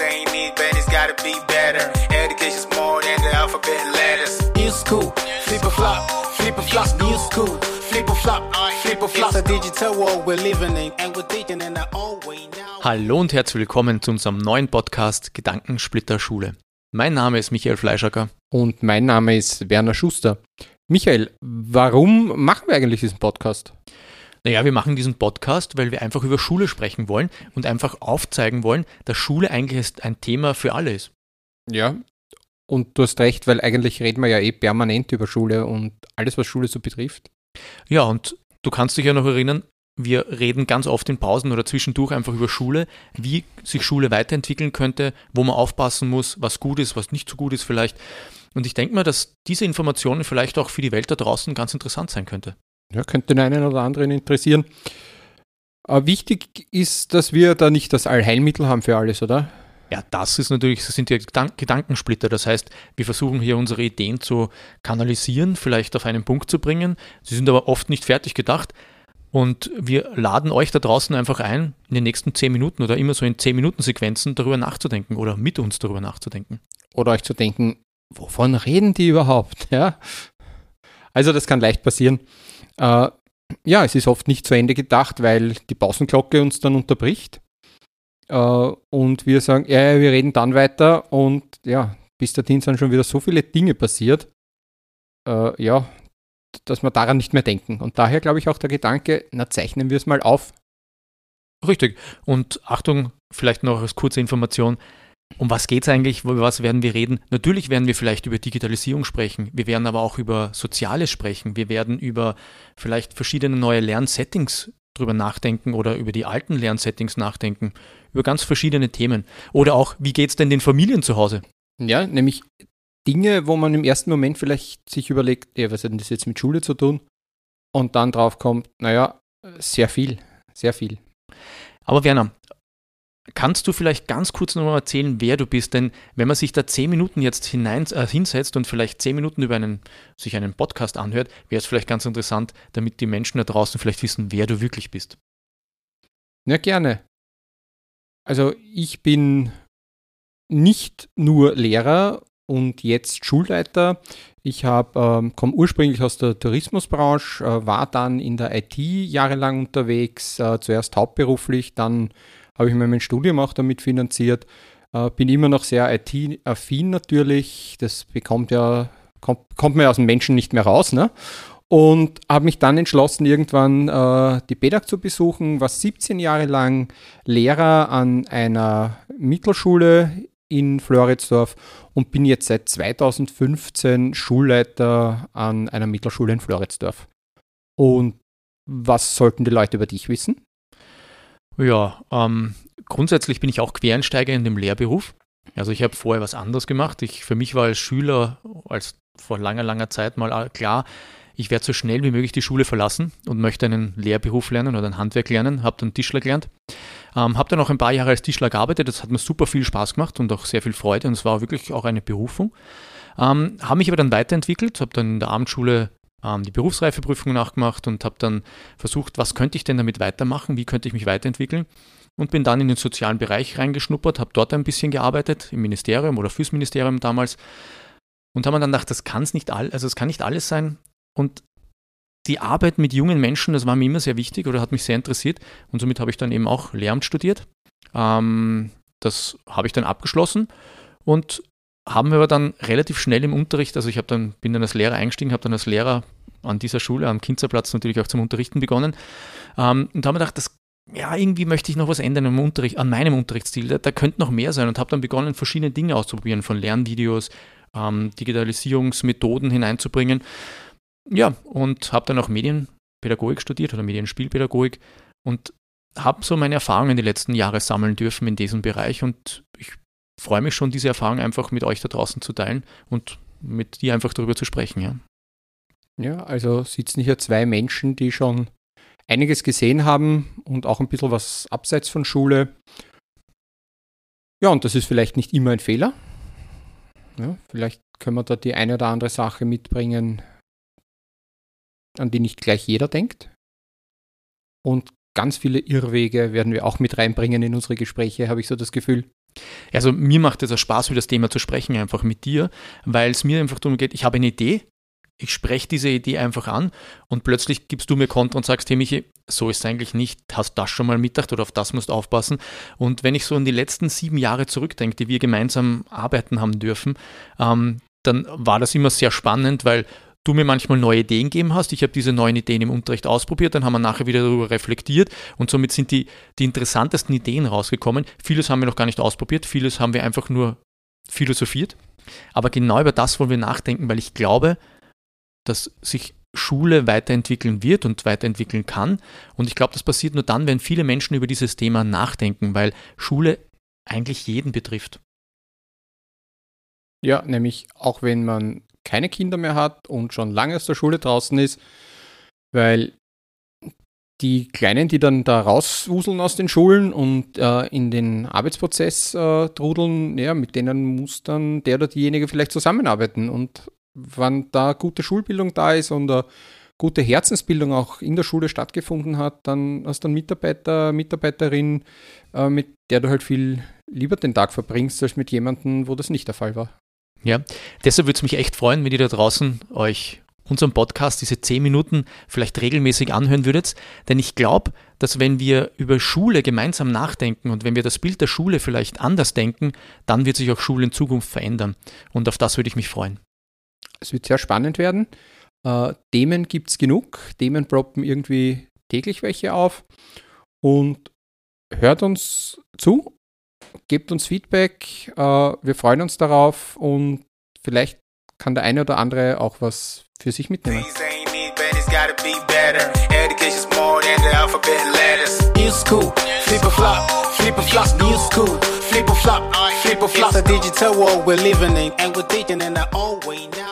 ain't it, but it's gotta be better. Education's more than the alphabet letters. New school, flip a flop, flip a flop, new school, flip a flop, flip a flop. It's a digital world we're living in, and we're teaching in our own way now. Hallo und herzlich willkommen zu unserem neuen Podcast Gedankensplitter Schule. Mein Name ist Michael Fleischacker. Und mein Name ist Werner Schuster. Michael, warum machen wir eigentlich diesen Podcast? Naja, wir machen diesen Podcast, weil wir einfach über Schule sprechen wollen und einfach aufzeigen wollen, dass Schule eigentlich ein Thema für alle ist. Ja, und du hast recht, weil eigentlich reden wir ja eh permanent über Schule und alles, was Schule so betrifft. Ja, und du kannst dich ja noch erinnern, wir reden ganz oft in Pausen oder zwischendurch einfach über Schule, wie sich Schule weiterentwickeln könnte, wo man aufpassen muss, was gut ist, was nicht so gut ist vielleicht. Und ich denke mal, dass diese Informationen vielleicht auch für die Welt da draußen ganz interessant sein könnte. Ja, könnte den einen oder anderen interessieren. Aber äh, wichtig ist, dass wir da nicht das Allheilmittel haben für alles, oder? Ja, das ist natürlich, das sind ja Gedankensplitter. Das heißt, wir versuchen hier unsere Ideen zu kanalisieren, vielleicht auf einen Punkt zu bringen. Sie sind aber oft nicht fertig gedacht. Und wir laden euch da draußen einfach ein, in den nächsten zehn Minuten oder immer so in zehn Minuten Sequenzen darüber nachzudenken oder mit uns darüber nachzudenken. Oder euch zu denken, wovon reden die überhaupt? Ja? Also das kann leicht passieren. Äh, ja, es ist oft nicht zu Ende gedacht, weil die Pausenglocke uns dann unterbricht. Äh, und wir sagen, ja, ja, wir reden dann weiter und ja, bis dahin sind schon wieder so viele Dinge passiert. Äh, ja, dass wir daran nicht mehr denken. Und daher glaube ich auch der Gedanke, na zeichnen wir es mal auf. Richtig. Und Achtung, vielleicht noch als kurze Information. Um was geht es eigentlich? Über was werden wir reden? Natürlich werden wir vielleicht über Digitalisierung sprechen. Wir werden aber auch über Soziales sprechen. Wir werden über vielleicht verschiedene neue Lernsettings drüber nachdenken oder über die alten Lernsettings nachdenken. Über ganz verschiedene Themen. Oder auch, wie geht es denn den Familien zu Hause? Ja, nämlich Dinge, wo man im ersten Moment vielleicht sich überlegt, ja, was hat denn das jetzt mit Schule zu tun? Und dann drauf kommt, naja, sehr viel, sehr viel. Aber Werner, kannst du vielleicht ganz kurz nochmal erzählen, wer du bist? Denn wenn man sich da zehn Minuten jetzt hinein, äh, hinsetzt und vielleicht zehn Minuten über einen, sich einen Podcast anhört, wäre es vielleicht ganz interessant, damit die Menschen da draußen vielleicht wissen, wer du wirklich bist. Ja, gerne. Also ich bin nicht nur Lehrer und jetzt Schulleiter. Ich ähm, komme ursprünglich aus der Tourismusbranche, äh, war dann in der IT jahrelang unterwegs, äh, zuerst hauptberuflich, dann habe ich mir mein Studium auch damit finanziert. Äh, bin immer noch sehr IT-affin natürlich. Das bekommt ja, kommt, kommt man aus dem Menschen nicht mehr raus. Ne? Und habe mich dann entschlossen, irgendwann äh, die PEDAG zu besuchen, war 17 Jahre lang Lehrer an einer Mittelschule in Floridsdorf und bin jetzt seit 2015 Schulleiter an einer Mittelschule in Floridsdorf. Und was sollten die Leute über dich wissen? Ja, ähm, grundsätzlich bin ich auch Quereinsteiger in dem Lehrberuf. Also ich habe vorher was anderes gemacht. Ich, für mich war als Schüler, als vor langer, langer Zeit mal klar, ich werde so schnell wie möglich die Schule verlassen und möchte einen Lehrberuf lernen oder ein Handwerk lernen. Habe dann Tischler gelernt. Ähm, habe dann auch ein paar Jahre als Tischler gearbeitet. Das hat mir super viel Spaß gemacht und auch sehr viel Freude. Und es war wirklich auch eine Berufung. Ähm, habe mich aber dann weiterentwickelt, habe dann in der Abendschule ähm, die Berufsreifeprüfung nachgemacht und habe dann versucht, was könnte ich denn damit weitermachen, wie könnte ich mich weiterentwickeln? Und bin dann in den sozialen Bereich reingeschnuppert, habe dort ein bisschen gearbeitet, im Ministerium oder fürs Ministerium damals. Und habe dann gedacht, das kann nicht all, also es kann nicht alles sein. Und die Arbeit mit jungen Menschen, das war mir immer sehr wichtig oder hat mich sehr interessiert. Und somit habe ich dann eben auch Lehramt studiert. Ähm, das habe ich dann abgeschlossen. Und haben wir aber dann relativ schnell im Unterricht, also ich dann, bin dann als Lehrer eingestiegen, habe dann als Lehrer an dieser Schule, am Kinzerplatz natürlich auch zum Unterrichten begonnen. Ähm, und habe mir gedacht, das, ja, irgendwie möchte ich noch was ändern im Unterricht, an meinem Unterrichtsstil, da, da könnte noch mehr sein. Und habe dann begonnen, verschiedene Dinge auszuprobieren, von Lernvideos, ähm, Digitalisierungsmethoden hineinzubringen. Ja, und habe dann auch Medienpädagogik studiert oder Medienspielpädagogik und habe so meine Erfahrungen die letzten Jahre sammeln dürfen in diesem Bereich. Und ich freue mich schon, diese Erfahrung einfach mit euch da draußen zu teilen und mit dir einfach darüber zu sprechen. Ja, ja also sitzen hier zwei Menschen, die schon einiges gesehen haben und auch ein bisschen was abseits von Schule. Ja, und das ist vielleicht nicht immer ein Fehler. Ja, vielleicht können wir da die eine oder andere Sache mitbringen, an die nicht gleich jeder denkt. Und ganz viele Irrwege werden wir auch mit reinbringen in unsere Gespräche, habe ich so das Gefühl. Also mir macht es auch Spaß, über das Thema zu sprechen, einfach mit dir, weil es mir einfach darum geht, ich habe eine Idee, ich spreche diese Idee einfach an und plötzlich gibst du mir Kontra und sagst, hey Michi, so ist es eigentlich nicht, hast das schon mal mitgedacht oder auf das musst du aufpassen. Und wenn ich so an die letzten sieben Jahre zurückdenke, die wir gemeinsam arbeiten haben dürfen, ähm, dann war das immer sehr spannend, weil du mir manchmal neue Ideen gegeben hast. Ich habe diese neuen Ideen im Unterricht ausprobiert, dann haben wir nachher wieder darüber reflektiert und somit sind die, die interessantesten Ideen rausgekommen. Vieles haben wir noch gar nicht ausprobiert, vieles haben wir einfach nur philosophiert. Aber genau über das wollen wir nachdenken, weil ich glaube, dass sich Schule weiterentwickeln wird und weiterentwickeln kann. Und ich glaube, das passiert nur dann, wenn viele Menschen über dieses Thema nachdenken, weil Schule eigentlich jeden betrifft. Ja, nämlich auch wenn man keine Kinder mehr hat und schon lange aus der Schule draußen ist, weil die Kleinen, die dann da rauswuseln aus den Schulen und äh, in den Arbeitsprozess äh, trudeln, ja, mit denen muss dann der oder diejenige vielleicht zusammenarbeiten. Und wenn da gute Schulbildung da ist und eine gute Herzensbildung auch in der Schule stattgefunden hat, dann hast du einen Mitarbeiter, Mitarbeiterin, äh, mit der du halt viel lieber den Tag verbringst, als mit jemandem, wo das nicht der Fall war. Ja, deshalb würde es mich echt freuen, wenn ihr da draußen euch unseren Podcast, diese zehn Minuten, vielleicht regelmäßig anhören würdet. Denn ich glaube, dass wenn wir über Schule gemeinsam nachdenken und wenn wir das Bild der Schule vielleicht anders denken, dann wird sich auch Schule in Zukunft verändern. Und auf das würde ich mich freuen. Es wird sehr spannend werden. Äh, Themen gibt es genug. Themen proppen irgendwie täglich welche auf. Und hört uns zu, gebt uns Feedback. Äh, wir freuen uns darauf und vielleicht kann der eine oder andere auch was für sich mitnehmen. New school, flip a flop, flip a flop, new school, flip a flop, flip a flop. It's a digital world we're living in, and we're thinking in our own way now.